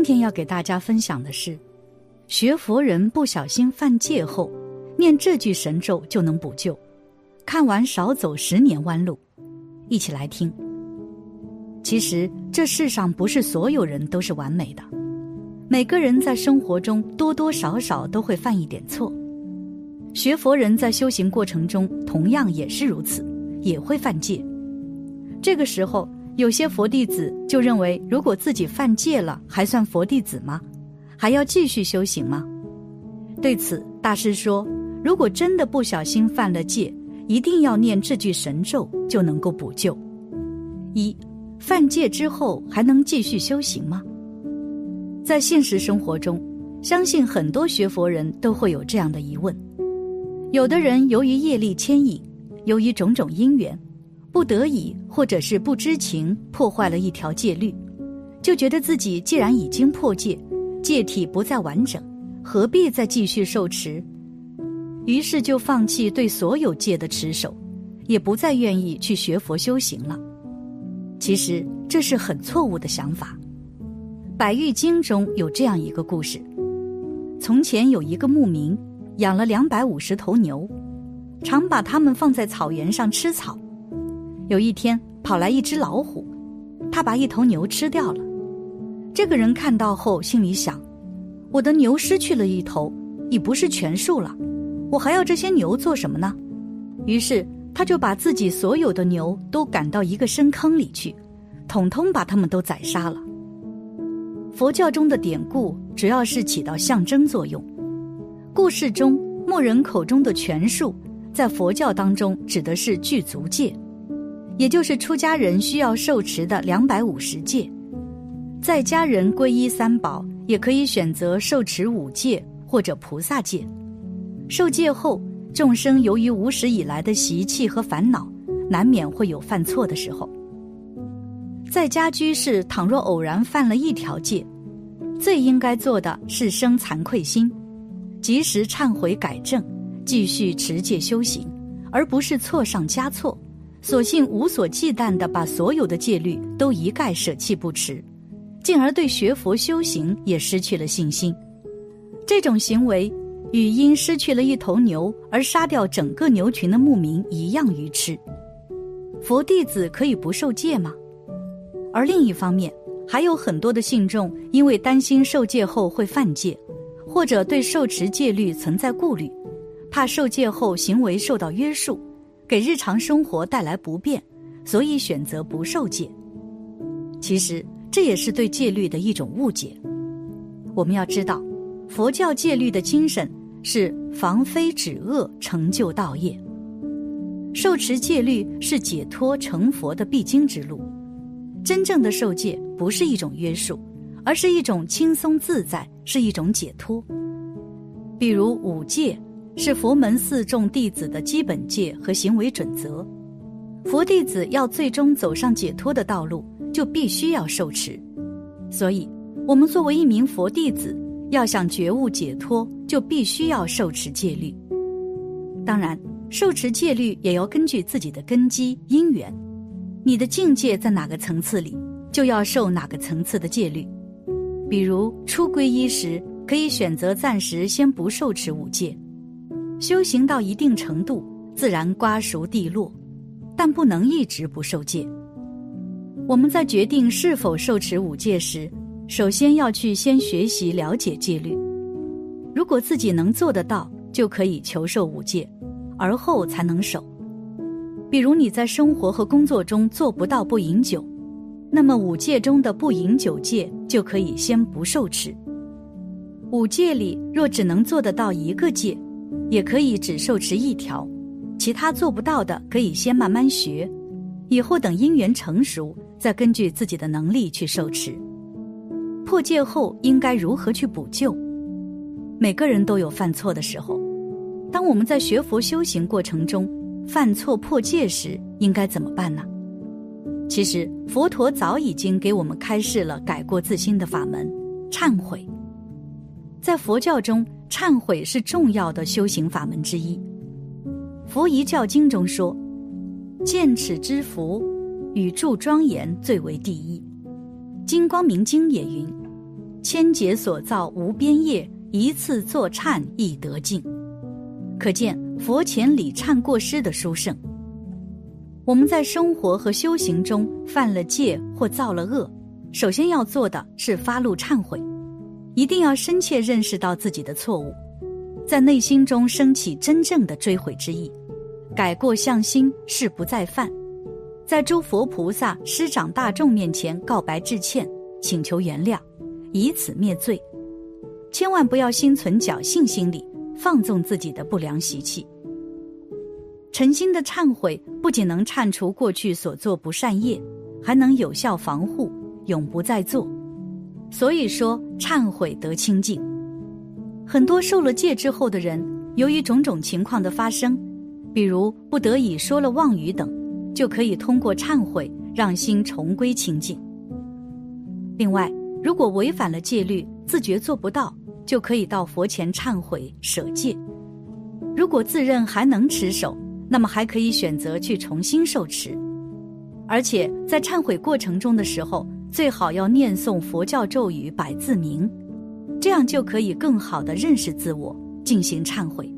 今天要给大家分享的是，学佛人不小心犯戒后，念这句神咒就能补救。看完少走十年弯路，一起来听。其实这世上不是所有人都是完美的，每个人在生活中多多少少都会犯一点错。学佛人在修行过程中同样也是如此，也会犯戒。这个时候，有些佛弟子就认为，如果自己犯戒了，还算佛弟子吗？还要继续修行吗？对此，大师说：如果真的不小心犯了戒，一定要念这句神咒，就能够补救。一，犯戒之后还能继续修行吗？在现实生活中，相信很多学佛人都会有这样的疑问。有的人由于业力牵引，由于种种因缘，不得已或者是不知情破坏了一条戒律，就觉得自己既然已经破戒，戒体不再完整，何必再继续受持？于是就放弃对所有戒的持守，也不再愿意去学佛修行了。其实这是很错误的想法。《百喻经》中有这样一个故事：从前有一个牧民。养了两百五十头牛，常把它们放在草原上吃草。有一天，跑来一只老虎，他把一头牛吃掉了。这个人看到后，心里想：我的牛失去了一头，已不是全数了，我还要这些牛做什么呢？于是，他就把自己所有的牛都赶到一个深坑里去，统统把它们都宰杀了。佛教中的典故主要是起到象征作用。故事中，牧人口中的全数，在佛教当中指的是具足戒，也就是出家人需要受持的两百五十戒。在家人皈依三宝，也可以选择受持五戒或者菩萨戒。受戒后，众生由于无始以来的习气和烦恼，难免会有犯错的时候。在家居士倘若偶然犯了一条戒，最应该做的是生惭愧心。及时忏悔改正，继续持戒修行，而不是错上加错，索性无所忌惮地把所有的戒律都一概舍弃不持，进而对学佛修行也失去了信心。这种行为与因失去了一头牛而杀掉整个牛群的牧民一样愚痴。佛弟子可以不受戒吗？而另一方面，还有很多的信众因为担心受戒后会犯戒。或者对受持戒律存在顾虑，怕受戒后行为受到约束，给日常生活带来不便，所以选择不受戒。其实这也是对戒律的一种误解。我们要知道，佛教戒律的精神是防非止恶，成就道业。受持戒律是解脱成佛的必经之路。真正的受戒不是一种约束。而是一种轻松自在，是一种解脱。比如五戒是佛门四众弟子的基本戒和行为准则，佛弟子要最终走上解脱的道路，就必须要受持。所以，我们作为一名佛弟子，要想觉悟解脱，就必须要受持戒律。当然，受持戒律也要根据自己的根基因缘，你的境界在哪个层次里，就要受哪个层次的戒律。比如初皈依时，可以选择暂时先不受持五戒；修行到一定程度，自然瓜熟蒂落，但不能一直不受戒。我们在决定是否受持五戒时，首先要去先学习了解戒律。如果自己能做得到，就可以求受五戒，而后才能守。比如你在生活和工作中做不到不饮酒。那么五戒中的不饮酒戒就可以先不受持。五戒里若只能做得到一个戒，也可以只受持一条，其他做不到的可以先慢慢学，以后等因缘成熟，再根据自己的能力去受持。破戒后应该如何去补救？每个人都有犯错的时候，当我们在学佛修行过程中犯错破戒时，应该怎么办呢？其实佛陀早已经给我们开示了改过自新的法门——忏悔。在佛教中，忏悔是重要的修行法门之一。《佛遗教经》中说：“见耻之福，与住庄严最为第一。”《金光明经》也云：“千劫所造无边业，一次作忏亦得尽。可见佛前礼忏过失的殊胜。我们在生活和修行中犯了戒或造了恶，首先要做的是发露忏悔，一定要深切认识到自己的错误，在内心中升起真正的追悔之意，改过向新，誓不再犯，在诸佛菩萨、师长大众面前告白致歉，请求原谅，以此灭罪。千万不要心存侥幸心理，放纵自己的不良习气。诚心的忏悔不仅能忏除过去所做不善业，还能有效防护，永不再做。所以说，忏悔得清净。很多受了戒之后的人，由于种种情况的发生，比如不得已说了妄语等，就可以通过忏悔让心重归清净。另外，如果违反了戒律，自觉做不到，就可以到佛前忏悔舍戒。如果自认还能持守，那么还可以选择去重新受持，而且在忏悔过程中的时候，最好要念诵佛教咒语百字明，这样就可以更好的认识自我，进行忏悔。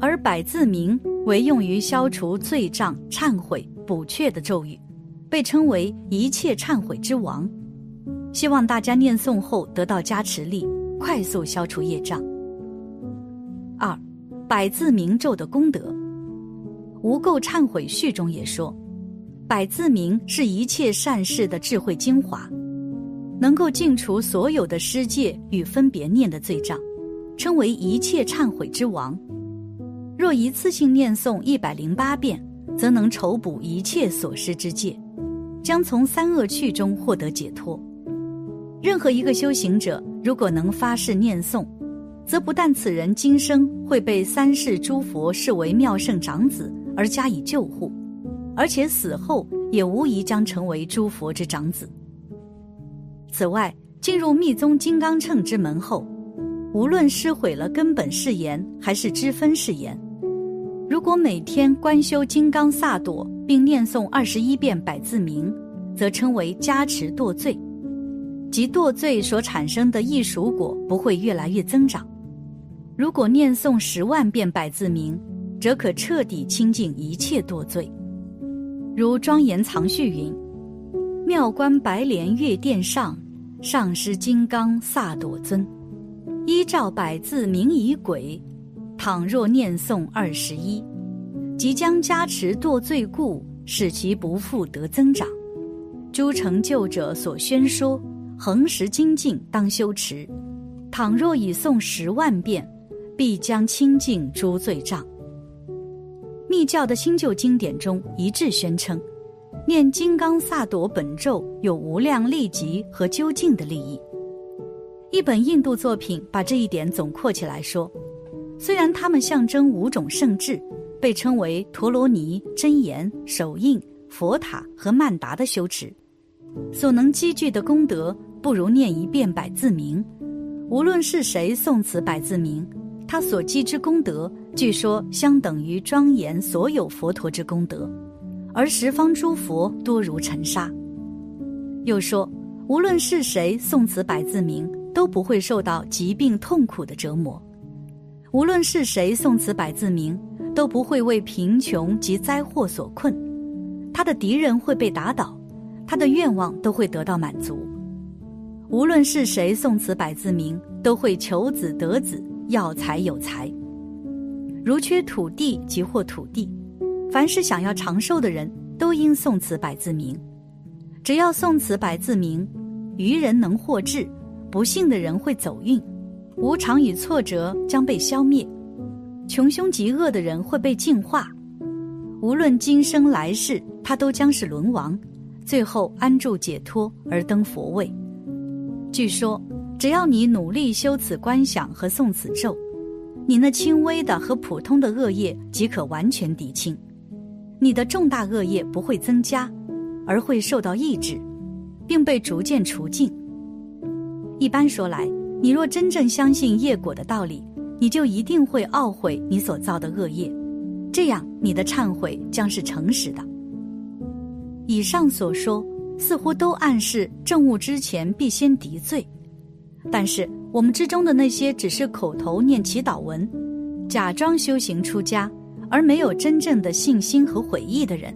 而百字明为用于消除罪障、忏悔、补阙的咒语，被称为一切忏悔之王。希望大家念诵后得到加持力，快速消除业障。二，百字明咒的功德。无垢忏悔序中也说，百字明是一切善事的智慧精华，能够净除所有的失戒与分别念的罪障，称为一切忏悔之王。若一次性念诵一百零八遍，则能筹补一切所失之戒，将从三恶趣中获得解脱。任何一个修行者，如果能发誓念诵，则不但此人今生会被三世诸佛视为妙圣长子。而加以救护，而且死后也无疑将成为诸佛之长子。此外，进入密宗金刚乘之门后，无论失毁了根本誓言还是支分誓言，如果每天观修金刚萨埵，并念诵二十一遍百字明，则称为加持堕罪，即堕罪所产生的异熟果不会越来越增长。如果念诵十万遍百字明，则可彻底清净一切堕罪，如庄严藏序云：“妙观白莲月殿上，上师金刚萨埵尊，依照百字明仪轨，倘若念诵二十一，即将加持堕罪故，使其不复得增长。诸成就者所宣说，恒时精进当修持。倘若已诵十万遍，必将清净诸罪障。”密教的新旧经典中一致宣称，念金刚萨埵本咒有无量利极和究竟的利益。一本印度作品把这一点总括起来说：虽然它们象征五种圣智，被称为陀罗尼、真言、手印、佛塔和曼达的修持，所能积聚的功德不如念一遍百字明。无论是谁诵此百字明，他所积之功德。据说相等于庄严所有佛陀之功德，而十方诸佛多如尘沙。又说，无论是谁诵此百字明，都不会受到疾病痛苦的折磨；无论是谁诵此百字明，都不会为贫穷及灾祸所困。他的敌人会被打倒，他的愿望都会得到满足。无论是谁诵此百字明，都会求子得子，要财有财。如缺土地即获土地，凡是想要长寿的人都应诵此百字明。只要诵此百字明，愚人能获智，不幸的人会走运，无常与挫折将被消灭，穷凶极恶的人会被净化。无论今生来世，他都将是轮王，最后安住解脱而登佛位。据说，只要你努力修此观想和诵此咒。你那轻微的和普通的恶业即可完全抵清，你的重大恶业不会增加，而会受到抑制，并被逐渐除尽。一般说来，你若真正相信业果的道理，你就一定会懊悔你所造的恶业，这样你的忏悔将是诚实的。以上所说似乎都暗示正悟之前必先敌罪，但是我们之中的那些只是口头念祈祷文，假装修行出家，而没有真正的信心和悔意的人，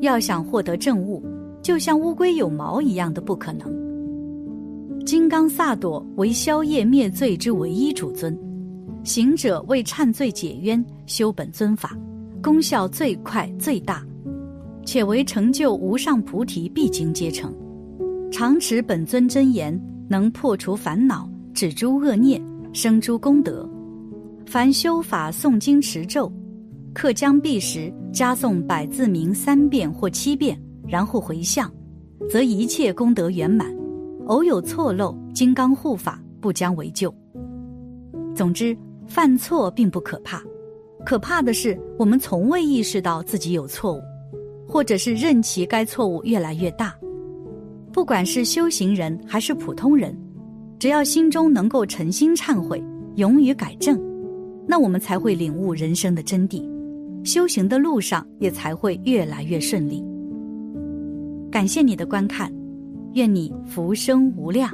要想获得正悟，就像乌龟有毛一样的不可能。金刚萨埵为消业灭罪之唯一主尊，行者为忏罪解冤修本尊法，功效最快最大，且为成就无上菩提必经阶成。常持本尊真言，能破除烦恼，止诸恶孽，生诸功德。凡修法诵经持咒，刻将毕时，加诵百字明三遍或七遍，然后回向，则一切功德圆满。偶有错漏，金刚护法不将为救。总之，犯错并不可怕，可怕的是我们从未意识到自己有错误，或者是任其该错误越来越大。不管是修行人还是普通人，只要心中能够诚心忏悔，勇于改正，那我们才会领悟人生的真谛，修行的路上也才会越来越顺利。感谢你的观看。愿你福生无量。